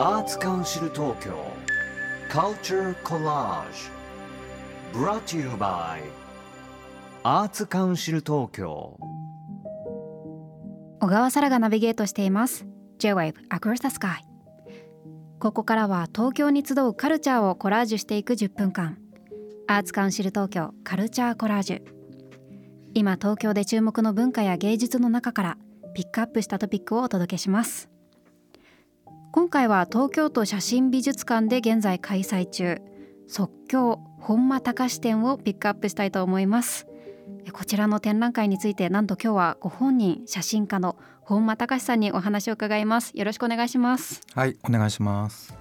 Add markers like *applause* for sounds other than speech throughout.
Arts Council Tokyo Culture Collage Brought to you by Arts Council Tokyo 小川沙羅がナビゲートしています。J-Wave Across the Sky ここからは東京に集うカルチャーをコラージュしていく10分間。アーツカウンシル東京カルチャーコラージュ今東京で注目の文化や芸術の中からピックアップしたトピックをお届けします。今回は東京都写真美術館で現在開催中。即興本間隆展をピックアップしたいと思います。こちらの展覧会についてなんと今日はご本人写真家の本間隆さんにお話を伺います。よろしくお願いします。はいお願いします。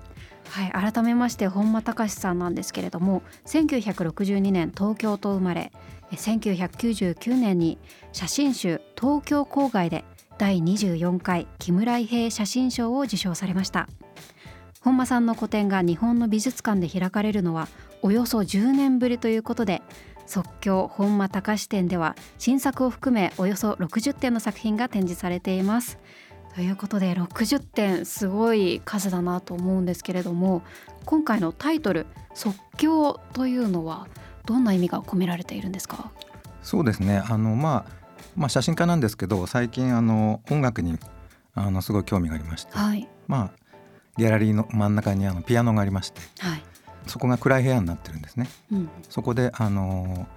はい改めまして本間隆さんなんですけれども1962年東京と生まれ1999年に写真集東京郊外で第24回木村伊平写真賞を受賞されました。本間さんの個展が日本の美術館で開かれるのはおよそ10年ぶりということで即興本間隆展では新作を含めおよそ60点の作品が展示されています。ということで60点すごい数だなと思うんですけれども今回のタイトル即興というのはどんな意味が込められているんですか？そうですね。あの、まあ、まあ写真家なんですけど最近あの音楽にあのすごい興味がありまして、はい、まあギャラリーの真ん中にあのピアノがありまして、はい、そこが暗い部屋になってるんですね。うん、そこであの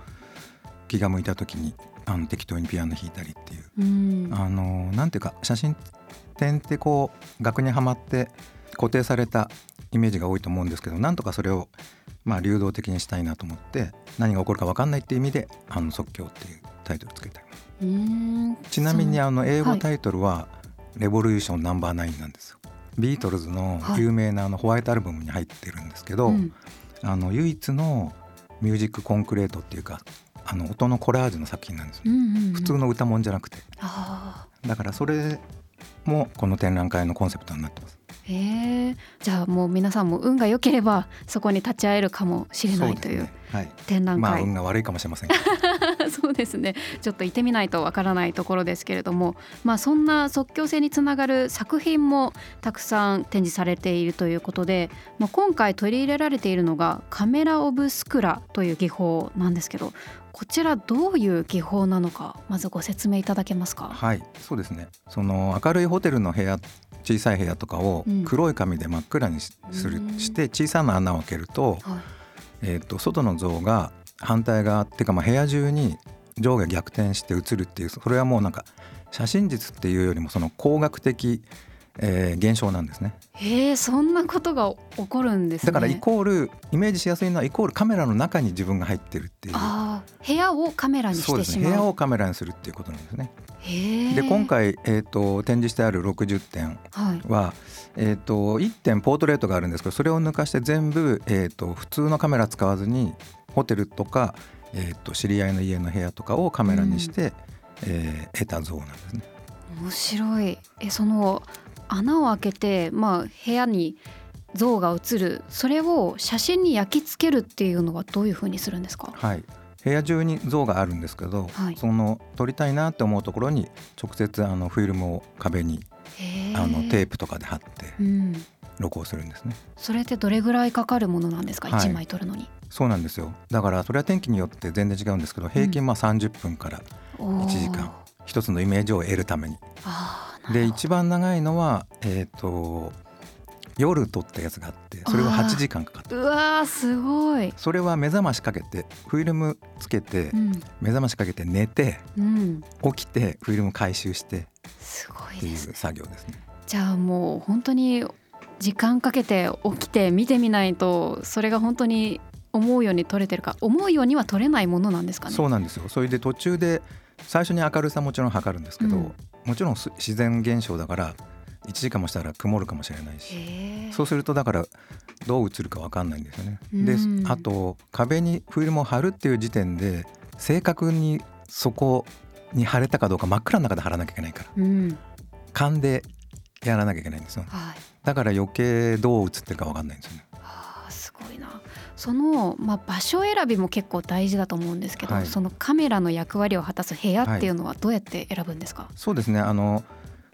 気が向いた時にあの適当にピアノ弾いたりっていう、うん、あのなんていうか写真展ってこう額にはまって固定されたイメージが多いと思うんですけどなんとかそれをまあ流動的にしたいなと思って何が起こるか分かんないっていう意味で「あの即興」っていうタイトルつけてあり。ますちなみにあの英語タイトルは「 Revolution Number Nine なんですよ。ビートルズの有名なあのホワイトアルバムに入ってるんですけど、はい、あの唯一のミュージックコンクレートっていうかあの音のコラージュの作品なんですよ、ね、うんうんうん、普通の歌もんじゃなくて。だからそれもこの展覧会のコンセプトになってます。へえじゃあもう皆さんも運が良ければそこに立ち会えるかもしれないという、はい、展覧会、まあ運が悪いかもしれません *laughs* そうですね。ちょっと行ってみないとわからないところですけれども。まあそんな即興性につながる作品もたくさん展示されているということで、まあ、今回取り入れられているのがカメラ・オブ・スクラという技法なんですけどこちらどういう技法なのかまずご説明いただけますか？はいそうですね。その明るいホテルの部屋小さい部屋とかを黒い紙で真っ暗にする、うん、して小さな穴を開けると,、えーと、外の像が反対側っていうかまあ部屋中に上下逆転して映るっていうそれはもうなんか写真術っていうよりもその工学的えー、現象なんですね。へえそんなことが起こるんです、ね、だからイコールイメージしやすいのはイコールカメラの中に自分が入ってるっていう。あ部屋をカメラにしてしまう。そうです、ね、部屋をカメラにするっていうことなんですね。で今回、えーと、展示してある60点は、はい、えーと、1点ポートレートがあるんですけどそれを抜かして全部、えーと、普通のカメラ使わずにホテルとか、えー、と知り合いの家の部屋とかをカメラにして、うん、えー、得た像なんですね。面白い。えその穴を開けて、まあ、部屋に像が映る。それを写真に焼き付けるっていうのはどういうふうにするんですか、はい、部屋中に像があるんですけど、はい、その撮りたいなって思うところに直接あのフィルムを壁にあのテープとかで貼って録音するんですね、うん、それってどれぐらいかかるものなんですか、はい、1枚撮るのにそうなんですよ。だからそれは天気によって全然違うんですけど平均まあ30分から1時間、うん、一つのイメージを得るために。で一番長いのはえっ、ー、と夜撮ったやつがあってそれは8時間かかった。うわすごい。それは目覚ましかけてフィルムつけて、うん、目覚ましかけて寝て、うん、起きてフィルム回収してすごいっていう作業ですね。じゃあもう本当に時間かけて起きて見てみないとそれが本当に思うように撮れてるか思うようには撮れないものなんですかね？そうなんですよ。それで途中で最初に明るさもちろん測るんですけど、うん、もちろん自然現象だから1時間もしたら曇るかもしれないし。そうするとだからどう映るか分かんないんですよね。であと壁にフィルムを貼るっていう時点で正確にそこに貼れたかどうか真っ暗の中で貼らなきゃいけないから、うん、勘でやらなきゃいけないんですよ、はい、だから余計どう映ってるか分かんないんですよね。あすごいなその、まあ、場所選びも結構大事だと思うんですけど、はい、そのカメラの役割を果たす部屋っていうのはどうやって選ぶんですか、はい、そうですね。あの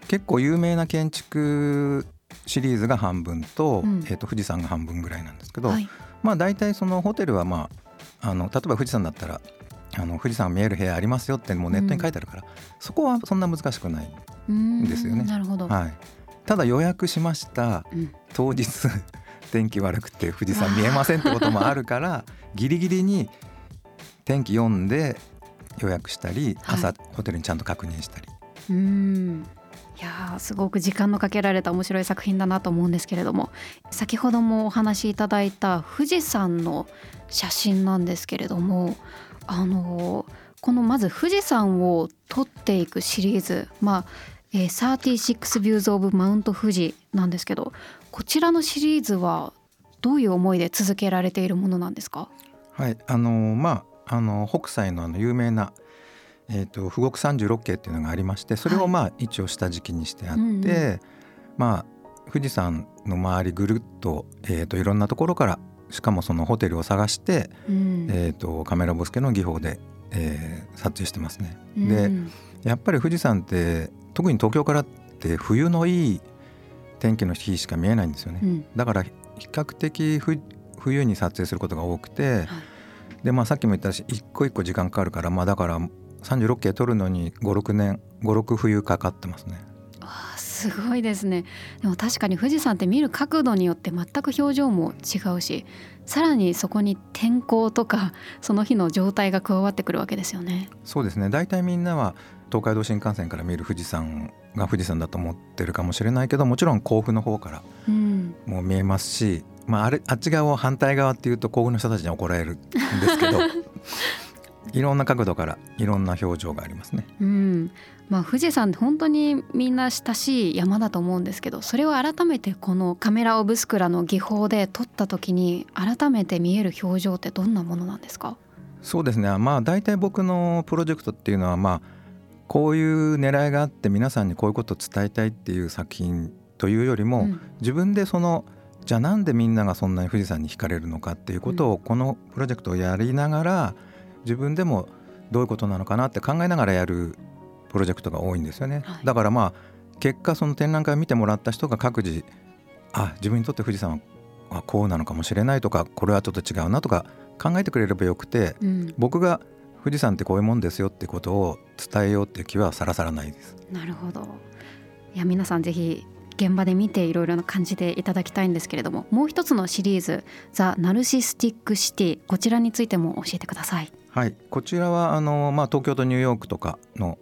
結構有名な建築シリーズが半分と,、えー、と富士山が半分ぐらいなんですけど、はい、まあ大体そのホテルはまああの例えば富士山だったらあの富士山見える部屋ありますよってもうネットに書いてあるから、うん、そこはそんな難しくないんですよね。なるほど、はい、ただ予約しました、うん、当日天気悪くて富士山見えませんってこともあるから *laughs* ギリギリに天気読んで予約したり朝、はい、ホテルにちゃんと確認したり。うんいやすごく時間のかけられた面白い作品だなと思うんですけれども先ほどもお話しいただいた富士山の写真なんですけれどもあのこのまず富士山を撮っていくシリーズまあえー、36 Views of Mount Fuji なんですけどこちらのシリーズはどういう思いで続けられているものなんですか？はいあのまああの北斎のあの有名なえーと、富国三十六景っていうのがありましてそれをまあ一応下敷きにしてあって、はいうんうん、まあ富士山の周りぐるっと,、えーと、いろんなところからしかもそのホテルを探して、うん、えーと、カメラボスケの技法で、えー、撮影してますね。うん、でやっぱり富士山って特に東京からって冬のいい天気の日しか見えないんですよね、うん、だから比較的冬に撮影することが多くて、はい、でまあさっきも言ったし一個一個時間かかるからまあだから36景撮るのに56年56冬かかってますね。あすごいですね。でも確かに富士山って見る角度によって全く表情も違うしさらにそこに天候とかその日の状態が加わってくるわけですよね。そうですね。大体みんなは東海道新幹線から見る富士山が富士山だと思ってるかもしれないけどもちろん甲府の方からもう見えますし、うん、まあ、あれあっち側を反対側っていうと甲府の人たちに怒られるんですけど *laughs* いろんな角度からいろんな表情がありますね。うん。まあ、富士山って本当にみんな親しい山だと思うんですけどそれを改めてこのカメラ・オブスクラの技法で撮った時に改めて見える表情ってどんなものなんですか？そうですね。まあ大体僕のプロジェクトっていうのはまあこういう狙いがあって皆さんにこういうことを伝えたいっていう作品というよりも、うん、自分でそのじゃあなんでみんながそんなに富士山に惹かれるのかっていうことをこのプロジェクトをやりながら自分でもどういうことなのかなって考えながらやるプロジェクトが多いんですよね。はい、だからまあ結果その展覧会を見てもらった人が各自あ自分にとって富士山はこうなのかもしれないとかこれはちょっと違うなとか考えてくれればよくて、うん、僕が富士山ってこういうもんですよってことを伝えようっていう気はさらさらないです。なるほどいや皆さんぜひ現場で見ていろいろな感じでいただきたいんですけれどももう一つのシリーズ「ザ・ナルシスティック・シティ」こちらについても教えてください。はい。こちらはあの、まあ、東京とニューヨークとかの、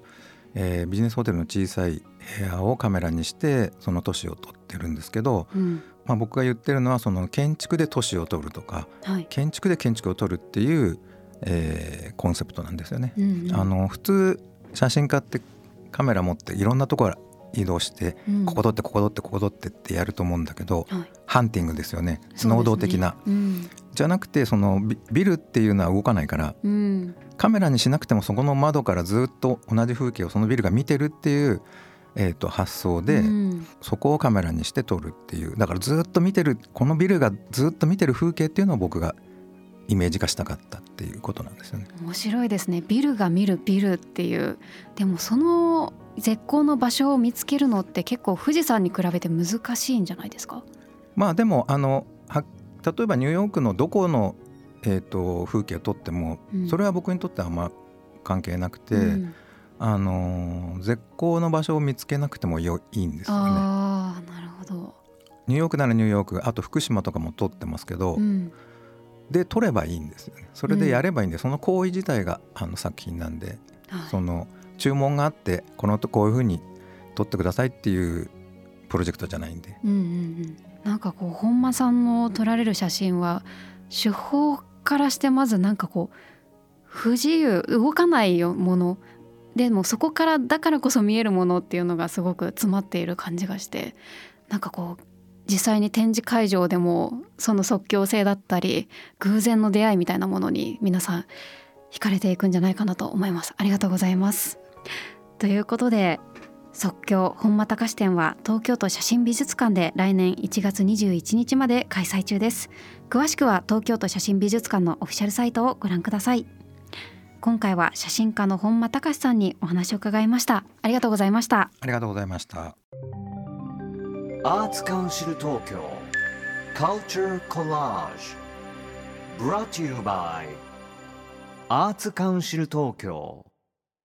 えー、ビジネスホテルの小さい部屋をカメラにしてその都市を撮ってるんですけど、うん、まあ、僕が言ってるのはその建築で都市を撮るとか、はい、建築で建築を撮るっていうえー、コンセプトなんですよね。うんうん、あの普通写真家ってカメラ持っていろんなところ移動して、うん、ここ撮ってここ撮ってここ撮ってってやると思うんだけど、はい、ハンティングですよね。能動的な、ねうん、じゃなくてそのビルっていうのは動かないから、うん、カメラにしなくてもそこの窓からずっと同じ風景をそのビルが見てるっていう、えー、と発想で、そこをカメラにして撮るっていう。だからずっと見てるこのビルがずっと見てる風景っていうのを僕がイメージ化したかったっていうことなんですよね。面白いですね。ビルが見るビルっていう。でもその絶好の場所を見つけるのって結構富士山に比べて難しいんじゃないですか？まあでもあのは例えばニューヨークのどこの、えーと、風景を撮っても、うん、それは僕にとってはあんま関係なくて、うん、あの絶好の場所を見つけなくてもよいいんですよね。あなるほど。ニューヨークならニューヨークあと福島とかも撮ってますけど、うん。で撮ればいいんですよね。それでやればいいんで、うん、その行為自体があの作品なんで、はい、その注文があってこのとこういうふうに撮ってくださいっていうプロジェクトじゃないんで。うんうん。うん、なんかこう本間さんの撮られる写真は手法からしてまずなんかこう不自由動かないものでもそこからだからこそ見えるものっていうのがすごく詰まっている感じがしてなんかこう実際に展示会場でもその即興性だったり偶然の出会いみたいなものに皆さん惹かれていくんじゃないかなと思います。ありがとうございます。ということで即興本間隆展は東京都写真美術館で来年1月21日まで開催中です。詳しくは東京都写真美術館のオフィシャルサイトをご覧ください。今回は写真家の本間隆さんにお話を伺いました。ありがとうございました。ありがとうございました。アーツカウンシル東京。Culture Collage Brought to you by アーツカウンシル東京